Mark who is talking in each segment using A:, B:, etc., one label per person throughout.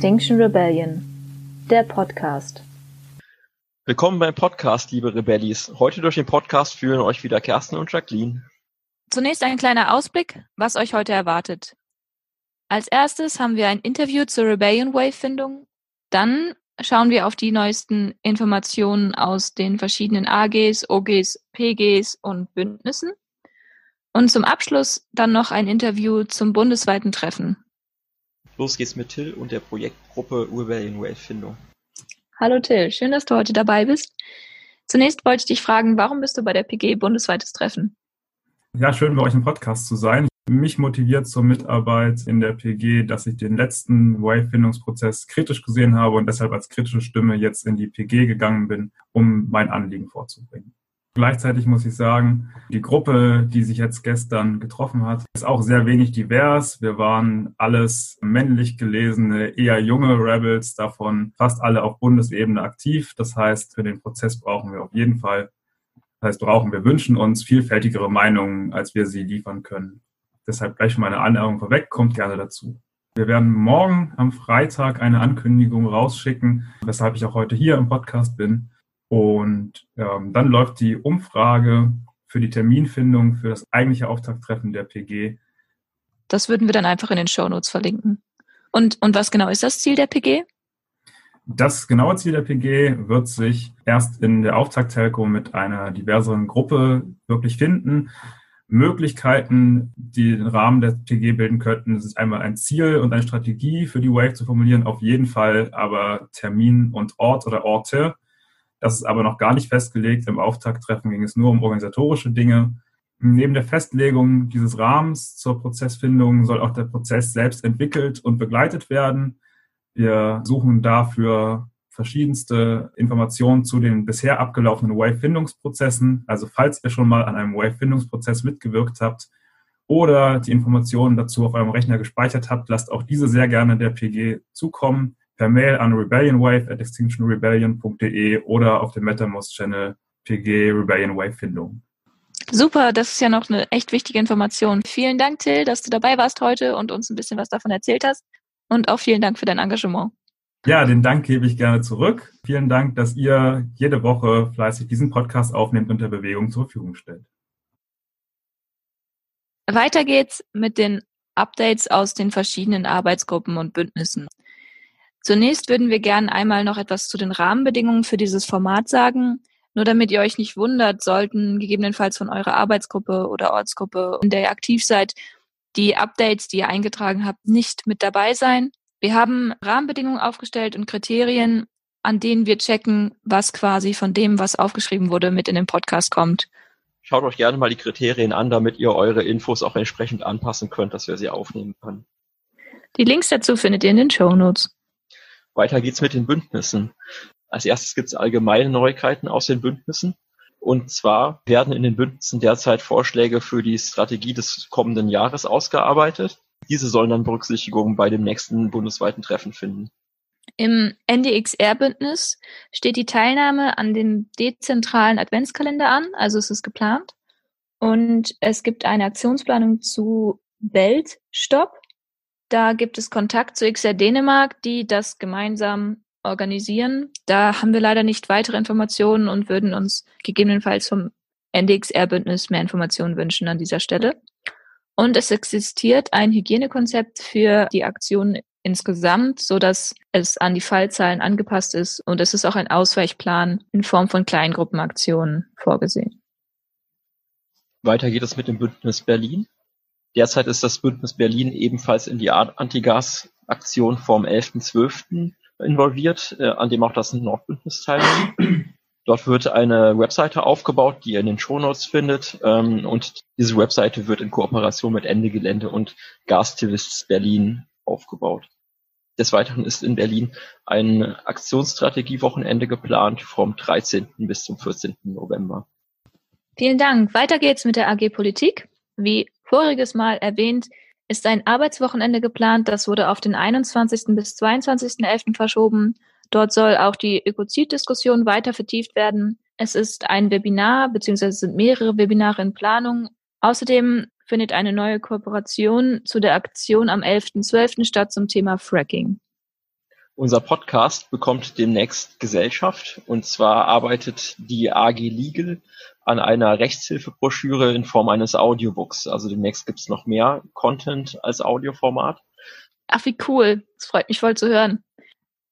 A: Extinction Rebellion, der Podcast.
B: Willkommen beim Podcast, liebe Rebellis. Heute durch den Podcast führen euch wieder Kerstin und Jacqueline.
A: Zunächst ein kleiner Ausblick, was euch heute erwartet. Als erstes haben wir ein Interview zur Rebellion Wave-Findung. Dann schauen wir auf die neuesten Informationen aus den verschiedenen AGs, OGs, PGs und Bündnissen. Und zum Abschluss dann noch ein Interview zum bundesweiten Treffen.
B: Los geht's mit Till und der Projektgruppe Rebellion Wave Findung.
A: Hallo Till, schön, dass du heute dabei bist. Zunächst wollte ich dich fragen, warum bist du bei der PG bundesweites Treffen?
C: Ja, schön bei euch im Podcast zu sein. Mich motiviert zur Mitarbeit in der PG, dass ich den letzten Wave-Findungsprozess kritisch gesehen habe und deshalb als kritische Stimme jetzt in die PG gegangen bin, um mein Anliegen vorzubringen. Gleichzeitig muss ich sagen, die Gruppe, die sich jetzt gestern getroffen hat, ist auch sehr wenig divers. Wir waren alles männlich gelesene, eher junge Rebels, davon fast alle auf Bundesebene aktiv. Das heißt, für den Prozess brauchen wir auf jeden Fall, das heißt, brauchen wir wünschen uns vielfältigere Meinungen, als wir sie liefern können. Deshalb gleich meine Anmerkung vorweg, kommt gerne dazu. Wir werden morgen am Freitag eine Ankündigung rausschicken, weshalb ich auch heute hier im Podcast bin und ähm, dann läuft die Umfrage für die Terminfindung für das eigentliche Auftakttreffen der PG.
A: Das würden wir dann einfach in den Shownotes verlinken. Und, und was genau ist das Ziel der PG?
C: Das genaue Ziel der PG wird sich erst in der Auftakttelco mit einer diverseren Gruppe wirklich finden. Möglichkeiten, die den Rahmen der PG bilden könnten, das ist einmal ein Ziel und eine Strategie für die Wave zu formulieren, auf jeden Fall aber Termin und Ort oder Orte das ist aber noch gar nicht festgelegt. Im Auftakttreffen ging es nur um organisatorische Dinge. Neben der Festlegung dieses Rahmens zur Prozessfindung soll auch der Prozess selbst entwickelt und begleitet werden. Wir suchen dafür verschiedenste Informationen zu den bisher abgelaufenen Wave-Findungsprozessen. Also falls ihr schon mal an einem Wave-Findungsprozess mitgewirkt habt oder die Informationen dazu auf eurem Rechner gespeichert habt, lasst auch diese sehr gerne der PG zukommen per Mail an rebellionwave at extinctionrebellion.de oder auf dem MetaMost-Channel PG Rebellion Wave Findung.
A: Super, das ist ja noch eine echt wichtige Information. Vielen Dank, Till, dass du dabei warst heute und uns ein bisschen was davon erzählt hast. Und auch vielen Dank für dein Engagement.
C: Ja, den Dank gebe ich gerne zurück. Vielen Dank, dass ihr jede Woche fleißig diesen Podcast aufnehmt und der Bewegung zur Verfügung stellt.
A: Weiter geht's mit den Updates aus den verschiedenen Arbeitsgruppen und Bündnissen. Zunächst würden wir gern einmal noch etwas zu den Rahmenbedingungen für dieses Format sagen. Nur damit ihr euch nicht wundert, sollten gegebenenfalls von eurer Arbeitsgruppe oder Ortsgruppe, in der ihr aktiv seid, die Updates, die ihr eingetragen habt, nicht mit dabei sein. Wir haben Rahmenbedingungen aufgestellt und Kriterien, an denen wir checken, was quasi von dem, was aufgeschrieben wurde, mit in den Podcast kommt.
B: Schaut euch gerne mal die Kriterien an, damit ihr eure Infos auch entsprechend anpassen könnt, dass wir sie aufnehmen können.
A: Die Links dazu findet ihr in den Show Notes.
B: Weiter geht's mit den Bündnissen. Als erstes gibt's allgemeine Neuigkeiten aus den Bündnissen. Und zwar werden in den Bündnissen derzeit Vorschläge für die Strategie des kommenden Jahres ausgearbeitet. Diese sollen dann Berücksichtigung bei dem nächsten bundesweiten Treffen finden.
A: Im NDXR-Bündnis steht die Teilnahme an dem dezentralen Adventskalender an, also es ist geplant. Und es gibt eine Aktionsplanung zu Weltstopp. Da gibt es Kontakt zu XR Dänemark, die das gemeinsam organisieren. Da haben wir leider nicht weitere Informationen und würden uns gegebenenfalls vom NDXR-Bündnis mehr Informationen wünschen an dieser Stelle. Und es existiert ein Hygienekonzept für die Aktion insgesamt, so dass es an die Fallzahlen angepasst ist und es ist auch ein Ausweichplan in Form von Kleingruppenaktionen vorgesehen.
B: Weiter geht es mit dem Bündnis Berlin. Derzeit ist das Bündnis Berlin ebenfalls in die Antigas-Aktion vom 11.12. involviert, äh, an dem auch das Nordbündnis teilnimmt. Dort wird eine Webseite aufgebaut, die ihr in den Shownotes findet. Ähm, und diese Webseite wird in Kooperation mit Ende Gelände und Gasaktivists Berlin aufgebaut. Des Weiteren ist in Berlin ein Aktionsstrategiewochenende geplant vom 13. bis zum 14. November.
A: Vielen Dank. Weiter geht's mit der AG Politik. Wie voriges Mal erwähnt, ist ein Arbeitswochenende geplant. Das wurde auf den 21. bis 22.11. verschoben. Dort soll auch die Ökozid-Diskussion weiter vertieft werden. Es ist ein Webinar beziehungsweise sind mehrere Webinare in Planung. Außerdem findet eine neue Kooperation zu der Aktion am 11.12. statt zum Thema Fracking.
B: Unser Podcast bekommt demnächst Gesellschaft und zwar arbeitet die AG Legal an einer Rechtshilfebroschüre in Form eines Audiobooks. Also demnächst gibt's noch mehr Content als Audioformat.
A: Ach, wie cool. Das freut mich voll zu hören.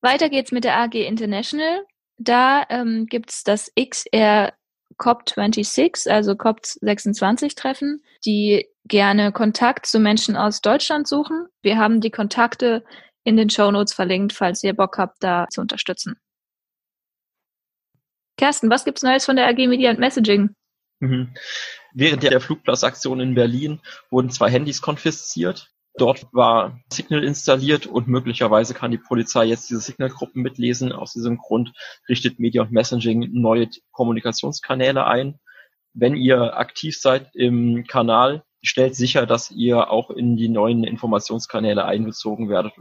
A: Weiter geht's mit der AG International. Da ähm, gibt's das XR COP26, also COP26 Treffen, die gerne Kontakt zu Menschen aus Deutschland suchen. Wir haben die Kontakte in den Show Notes verlinkt, falls ihr Bock habt, da zu unterstützen. Kersten, was gibt's Neues von der AG Media and Messaging?
B: Mhm. Während der Flugplatzaktion in Berlin wurden zwei Handys konfisziert. Dort war Signal installiert und möglicherweise kann die Polizei jetzt diese Signal-Gruppen mitlesen. Aus diesem Grund richtet Media und Messaging neue Kommunikationskanäle ein. Wenn ihr aktiv seid im Kanal, stellt sicher, dass ihr auch in die neuen Informationskanäle einbezogen werdet.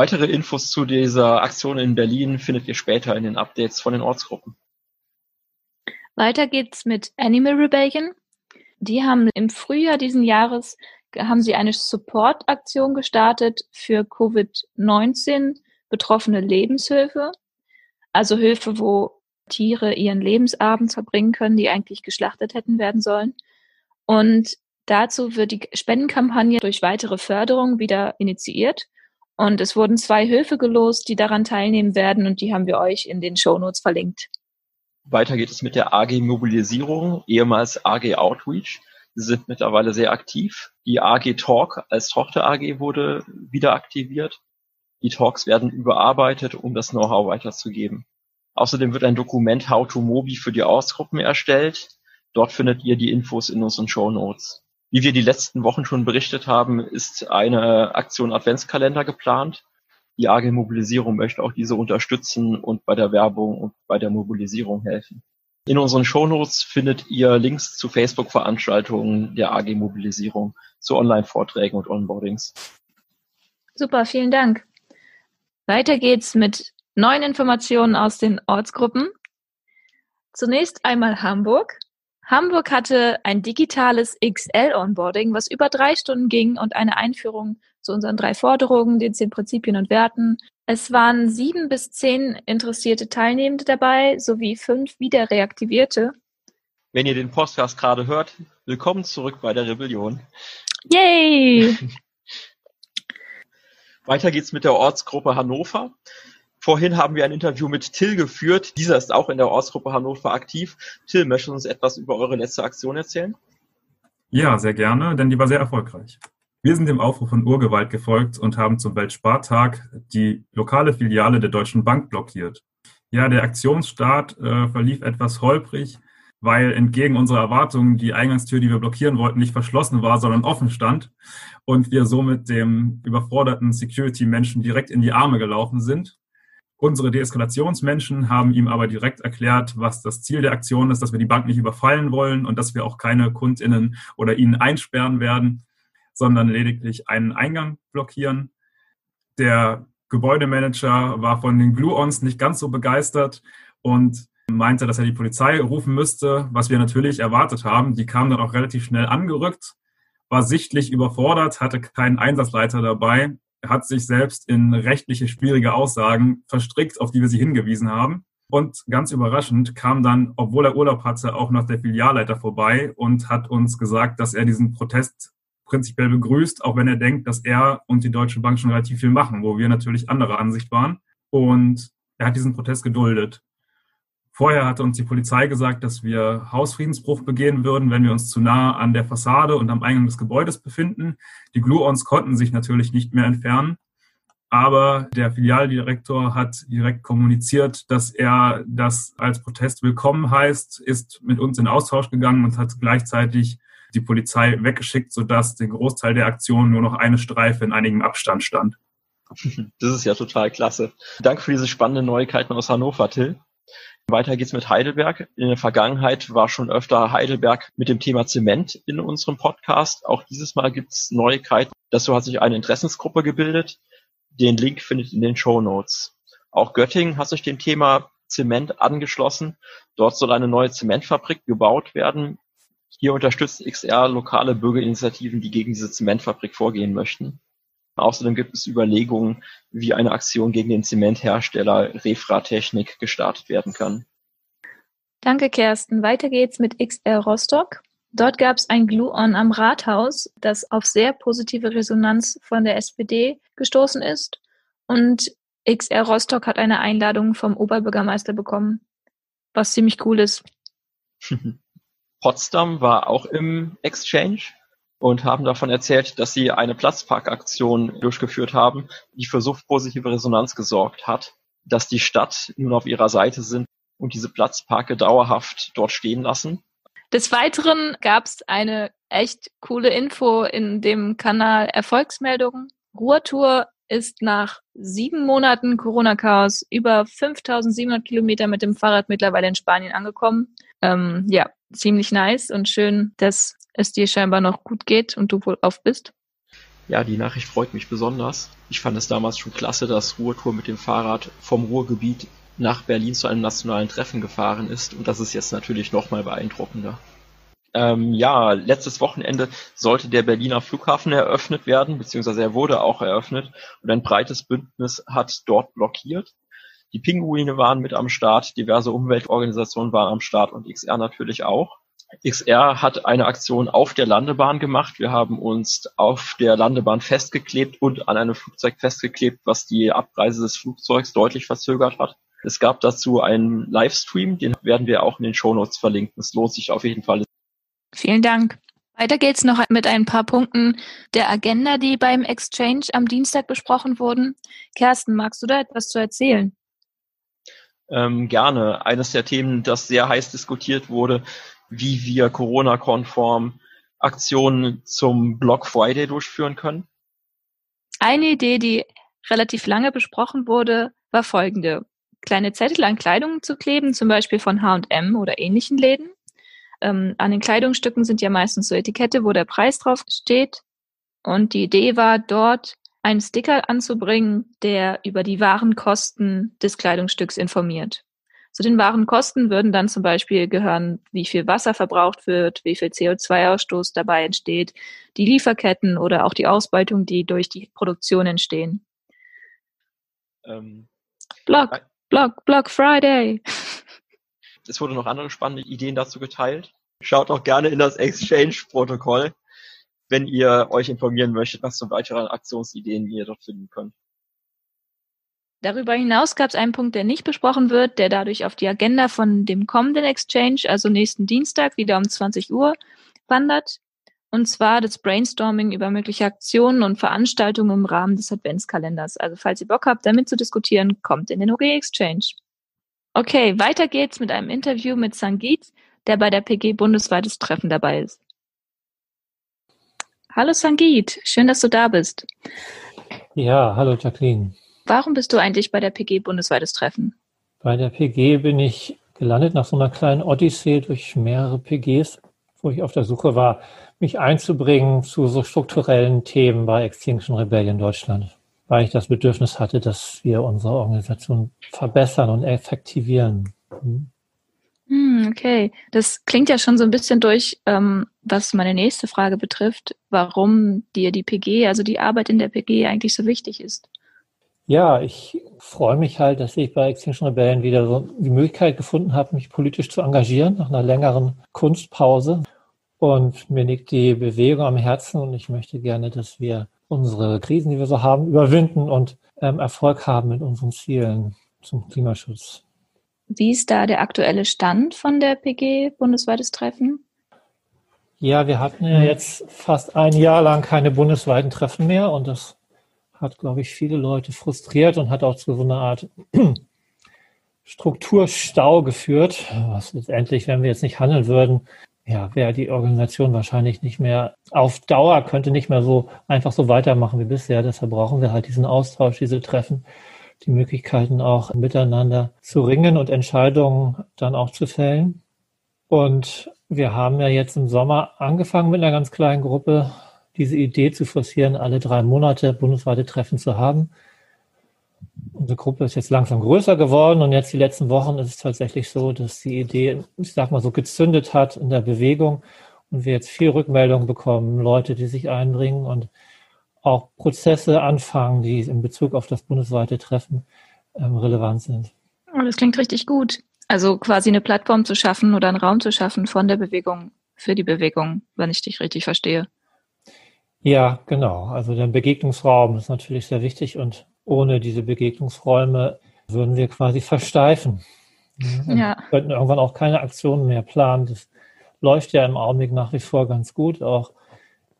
B: Weitere Infos zu dieser Aktion in Berlin findet ihr später in den Updates von den Ortsgruppen.
A: Weiter geht's mit Animal Rebellion. Die haben im Frühjahr diesen Jahres haben sie eine Support-Aktion gestartet für Covid-19 betroffene Lebenshilfe. Also Hilfe, wo Tiere ihren Lebensabend verbringen können, die eigentlich geschlachtet hätten werden sollen. Und dazu wird die Spendenkampagne durch weitere Förderung wieder initiiert. Und es wurden zwei Höfe gelost, die daran teilnehmen werden und die haben wir euch in den Shownotes verlinkt.
B: Weiter geht es mit der AG Mobilisierung, ehemals AG Outreach. Sie sind mittlerweile sehr aktiv. Die AG Talk als Tochter AG wurde wieder aktiviert. Die Talks werden überarbeitet, um das Know-how weiterzugeben. Außerdem wird ein Dokument How to Mobi für die Ausgruppen erstellt. Dort findet ihr die Infos in unseren Show Notes. Wie wir die letzten Wochen schon berichtet haben, ist eine Aktion Adventskalender geplant. Die AG Mobilisierung möchte auch diese unterstützen und bei der Werbung und bei der Mobilisierung helfen. In unseren Shownotes findet ihr Links zu Facebook-Veranstaltungen der AG Mobilisierung, zu Online-Vorträgen und Onboardings.
A: Super, vielen Dank. Weiter geht's mit neuen Informationen aus den Ortsgruppen. Zunächst einmal Hamburg. Hamburg hatte ein digitales XL-Onboarding, was über drei Stunden ging und eine Einführung zu unseren drei Forderungen, den zehn Prinzipien und Werten. Es waren sieben bis zehn interessierte Teilnehmende dabei, sowie fünf wieder reaktivierte.
B: Wenn ihr den Podcast gerade hört, willkommen zurück bei der Rebellion.
A: Yay!
B: Weiter geht's mit der Ortsgruppe Hannover. Vorhin haben wir ein Interview mit Till geführt. Dieser ist auch in der Ortsgruppe Hannover aktiv. Till, möchtest du uns etwas über eure letzte Aktion erzählen?
C: Ja, sehr gerne, denn die war sehr erfolgreich. Wir sind dem Aufruf von Urgewalt gefolgt und haben zum Weltspartag die lokale Filiale der Deutschen Bank blockiert. Ja, der Aktionsstart äh, verlief etwas holprig, weil entgegen unserer Erwartungen die Eingangstür, die wir blockieren wollten, nicht verschlossen war, sondern offen stand und wir somit dem überforderten Security-Menschen direkt in die Arme gelaufen sind. Unsere Deeskalationsmenschen haben ihm aber direkt erklärt, was das Ziel der Aktion ist, dass wir die Bank nicht überfallen wollen und dass wir auch keine KundInnen oder ihnen einsperren werden, sondern lediglich einen Eingang blockieren. Der Gebäudemanager war von den Glue-Ons nicht ganz so begeistert und meinte, dass er die Polizei rufen müsste, was wir natürlich erwartet haben. Die kam dann auch relativ schnell angerückt, war sichtlich überfordert, hatte keinen Einsatzleiter dabei hat sich selbst in rechtliche schwierige Aussagen verstrickt, auf die wir sie hingewiesen haben. Und ganz überraschend kam dann, obwohl er Urlaub hatte, auch noch der Filialleiter vorbei und hat uns gesagt, dass er diesen Protest prinzipiell begrüßt, auch wenn er denkt, dass er und die Deutsche Bank schon relativ viel machen, wo wir natürlich anderer Ansicht waren. Und er hat diesen Protest geduldet. Vorher hatte uns die Polizei gesagt, dass wir Hausfriedensbruch begehen würden, wenn wir uns zu nah an der Fassade und am Eingang des Gebäudes befinden. Die Gluons konnten sich natürlich nicht mehr entfernen. Aber der Filialdirektor hat direkt kommuniziert, dass er das als Protest willkommen heißt, ist mit uns in Austausch gegangen und hat gleichzeitig die Polizei weggeschickt, sodass der Großteil der Aktion nur noch eine Streife in einigem Abstand stand.
B: Das ist ja total klasse. Danke für diese spannenden Neuigkeiten aus Hannover, Till. Weiter geht's mit Heidelberg. In der Vergangenheit war schon öfter Heidelberg mit dem Thema Zement in unserem Podcast. Auch dieses Mal gibt's Neuigkeiten. Dazu hat sich eine Interessensgruppe gebildet. Den Link findet ihr in den Show Notes. Auch Göttingen hat sich dem Thema Zement angeschlossen. Dort soll eine neue Zementfabrik gebaut werden. Hier unterstützt XR lokale Bürgerinitiativen, die gegen diese Zementfabrik vorgehen möchten. Außerdem gibt es Überlegungen, wie eine Aktion gegen den Zementhersteller Refra-Technik gestartet werden kann.
A: Danke, Kersten. Weiter geht's mit XR Rostock. Dort gab es ein Glue-On am Rathaus, das auf sehr positive Resonanz von der SPD gestoßen ist. Und XR Rostock hat eine Einladung vom Oberbürgermeister bekommen, was ziemlich cool ist.
B: Potsdam war auch im Exchange und haben davon erzählt, dass sie eine Platzparkaktion durchgeführt haben, die für so positive Resonanz gesorgt hat, dass die Stadt nun auf ihrer Seite sind und diese Platzparke dauerhaft dort stehen lassen.
A: Des Weiteren gab es eine echt coole Info in dem Kanal Erfolgsmeldungen. Ruhrtour ist nach sieben Monaten Corona-Chaos über 5700 Kilometer mit dem Fahrrad mittlerweile in Spanien angekommen. Ähm, ja, ziemlich nice und schön, dass es dir scheinbar noch gut geht und du wohl auf bist.
B: Ja, die Nachricht freut mich besonders. Ich fand es damals schon klasse, dass Ruhrtour mit dem Fahrrad vom Ruhrgebiet nach Berlin zu einem nationalen Treffen gefahren ist und das ist jetzt natürlich noch mal beeindruckender. Ähm, ja, letztes Wochenende sollte der Berliner Flughafen eröffnet werden, beziehungsweise er wurde auch eröffnet und ein breites Bündnis hat dort blockiert. Die Pinguine waren mit am Start, diverse Umweltorganisationen waren am Start und XR natürlich auch. XR hat eine Aktion auf der Landebahn gemacht. Wir haben uns auf der Landebahn festgeklebt und an einem Flugzeug festgeklebt, was die Abreise des Flugzeugs deutlich verzögert hat. Es gab dazu einen Livestream, den werden wir auch in den Shownotes verlinken. Es lohnt sich auf jeden Fall.
A: Vielen Dank. Weiter geht's noch mit ein paar Punkten der Agenda, die beim Exchange am Dienstag besprochen wurden. Kersten, magst du da etwas zu erzählen?
B: Ähm, gerne. Eines der Themen, das sehr heiß diskutiert wurde, wie wir Corona-konform Aktionen zum Block Friday durchführen können?
A: Eine Idee, die relativ lange besprochen wurde, war folgende. Kleine Zettel an Kleidung zu kleben, zum Beispiel von H&M oder ähnlichen Läden. Ähm, an den Kleidungsstücken sind ja meistens so Etikette, wo der Preis drauf steht. Und die Idee war, dort einen Sticker anzubringen, der über die wahren Kosten des Kleidungsstücks informiert. Zu den wahren Kosten würden dann zum Beispiel gehören, wie viel Wasser verbraucht wird, wie viel CO2-Ausstoß dabei entsteht, die Lieferketten oder auch die Ausbeutung, die durch die Produktion entstehen. Ähm, Blog, Blog, Blog Friday.
B: Es wurde noch andere spannende Ideen dazu geteilt. Schaut auch gerne in das Exchange-Protokoll, wenn ihr euch informieren möchtet, was für weitere Aktionsideen ihr dort finden könnt.
A: Darüber hinaus gab es einen Punkt, der nicht besprochen wird, der dadurch auf die Agenda von dem kommenden Exchange, also nächsten Dienstag, wieder um 20 Uhr wandert. Und zwar das Brainstorming über mögliche Aktionen und Veranstaltungen im Rahmen des Adventskalenders. Also falls ihr Bock habt, damit zu diskutieren, kommt in den OG Exchange. Okay, weiter geht's mit einem Interview mit Sangit, der bei der PG bundesweites Treffen dabei ist. Hallo Sangit, schön, dass du da bist.
D: Ja, hallo Jacqueline.
A: Warum bist du eigentlich bei der PG bundesweites Treffen?
D: Bei der PG bin ich gelandet nach so einer kleinen Odyssee durch mehrere PGs, wo ich auf der Suche war, mich einzubringen zu so strukturellen Themen bei Extinction Rebellion Deutschland, weil ich das Bedürfnis hatte, dass wir unsere Organisation verbessern und effektivieren. Hm.
A: Hm okay, das klingt ja schon so ein bisschen durch, ähm, was meine nächste Frage betrifft, warum dir die PG, also die Arbeit in der PG eigentlich so wichtig ist.
D: Ja, ich freue mich halt, dass ich bei Extinction Rebellion wieder so die Möglichkeit gefunden habe, mich politisch zu engagieren nach einer längeren Kunstpause. Und mir liegt die Bewegung am Herzen und ich möchte gerne, dass wir unsere Krisen, die wir so haben, überwinden und ähm, Erfolg haben mit unseren Zielen zum Klimaschutz.
A: Wie ist da der aktuelle Stand von der PG bundesweites Treffen?
D: Ja, wir hatten ja jetzt fast ein Jahr lang keine bundesweiten Treffen mehr und das hat, glaube ich, viele Leute frustriert und hat auch zu so einer Art Strukturstau geführt, was letztendlich, wenn wir jetzt nicht handeln würden, ja, wäre die Organisation wahrscheinlich nicht mehr auf Dauer, könnte nicht mehr so einfach so weitermachen wie bisher. Deshalb brauchen wir halt diesen Austausch, diese Treffen, die Möglichkeiten auch miteinander zu ringen und Entscheidungen dann auch zu fällen. Und wir haben ja jetzt im Sommer angefangen mit einer ganz kleinen Gruppe, diese Idee zu forcieren, alle drei Monate bundesweite Treffen zu haben. Unsere Gruppe ist jetzt langsam größer geworden und jetzt die letzten Wochen ist es tatsächlich so, dass die Idee, ich sag mal so, gezündet hat in der Bewegung und wir jetzt viel Rückmeldung bekommen, Leute, die sich einbringen und auch Prozesse anfangen, die in Bezug auf das bundesweite Treffen ähm, relevant sind.
A: Oh, das klingt richtig gut. Also quasi eine Plattform zu schaffen oder einen Raum zu schaffen von der Bewegung für die Bewegung, wenn ich dich richtig verstehe.
D: Ja, genau. Also der Begegnungsraum ist natürlich sehr wichtig und ohne diese Begegnungsräume würden wir quasi versteifen. Ja. Wir könnten irgendwann auch keine Aktionen mehr planen. Das läuft ja im Augenblick nach wie vor ganz gut, auch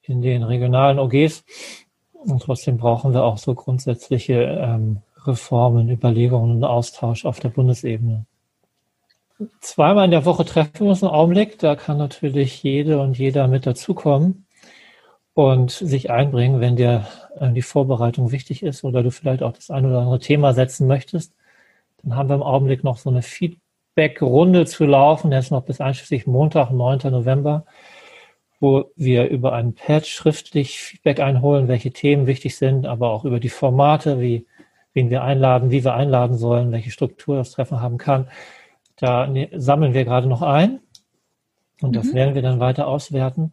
D: in den regionalen OGs. Und trotzdem brauchen wir auch so grundsätzliche ähm, Reformen, Überlegungen und Austausch auf der Bundesebene. Zweimal in der Woche treffen wir uns im Augenblick. Da kann natürlich jede und jeder mit dazukommen und sich einbringen, wenn dir äh, die Vorbereitung wichtig ist oder du vielleicht auch das ein oder andere Thema setzen möchtest. Dann haben wir im Augenblick noch so eine Feedback-Runde zu laufen. Der ist noch bis einschließlich Montag, 9. November wo wir über einen Pad schriftlich Feedback einholen, welche Themen wichtig sind, aber auch über die Formate, wie, wen wir einladen, wie wir einladen sollen, welche Struktur das Treffen haben kann. Da ne, sammeln wir gerade noch ein und das mhm. werden wir dann weiter auswerten.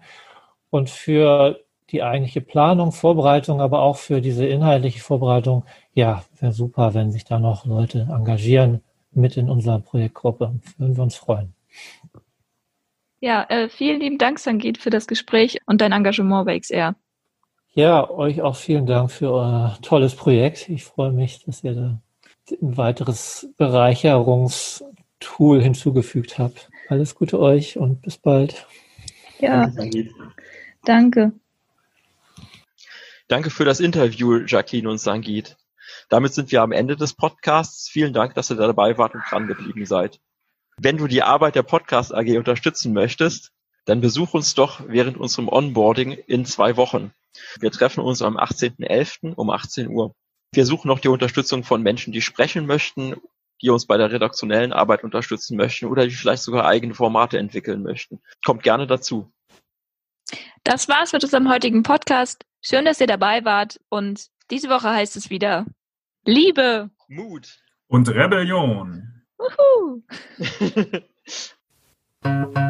D: Und für die eigentliche Planung, Vorbereitung, aber auch für diese inhaltliche Vorbereitung, ja, wäre super, wenn sich da noch Leute engagieren mit in unserer Projektgruppe. Würden wir uns freuen.
A: Ja, äh, vielen lieben Dank, Sangit, für das Gespräch und dein Engagement bei XR.
D: Ja, euch auch vielen Dank für euer tolles Projekt. Ich freue mich, dass ihr da ein weiteres Bereicherungstool hinzugefügt habt. Alles Gute euch und bis bald.
A: Ja, danke.
B: Danke für das Interview, Jacqueline und Sangit. Damit sind wir am Ende des Podcasts. Vielen Dank, dass ihr da dabei wart und dran geblieben seid. Wenn du die Arbeit der Podcast AG unterstützen möchtest, dann besuch uns doch während unserem Onboarding in zwei Wochen. Wir treffen uns am 18.11. um 18 Uhr. Wir suchen noch die Unterstützung von Menschen, die sprechen möchten, die uns bei der redaktionellen Arbeit unterstützen möchten oder die vielleicht sogar eigene Formate entwickeln möchten. Kommt gerne dazu.
A: Das war's mit unserem heutigen Podcast. Schön, dass ihr dabei wart und diese Woche heißt es wieder Liebe,
B: Mut
C: und Rebellion.
A: Woohoo!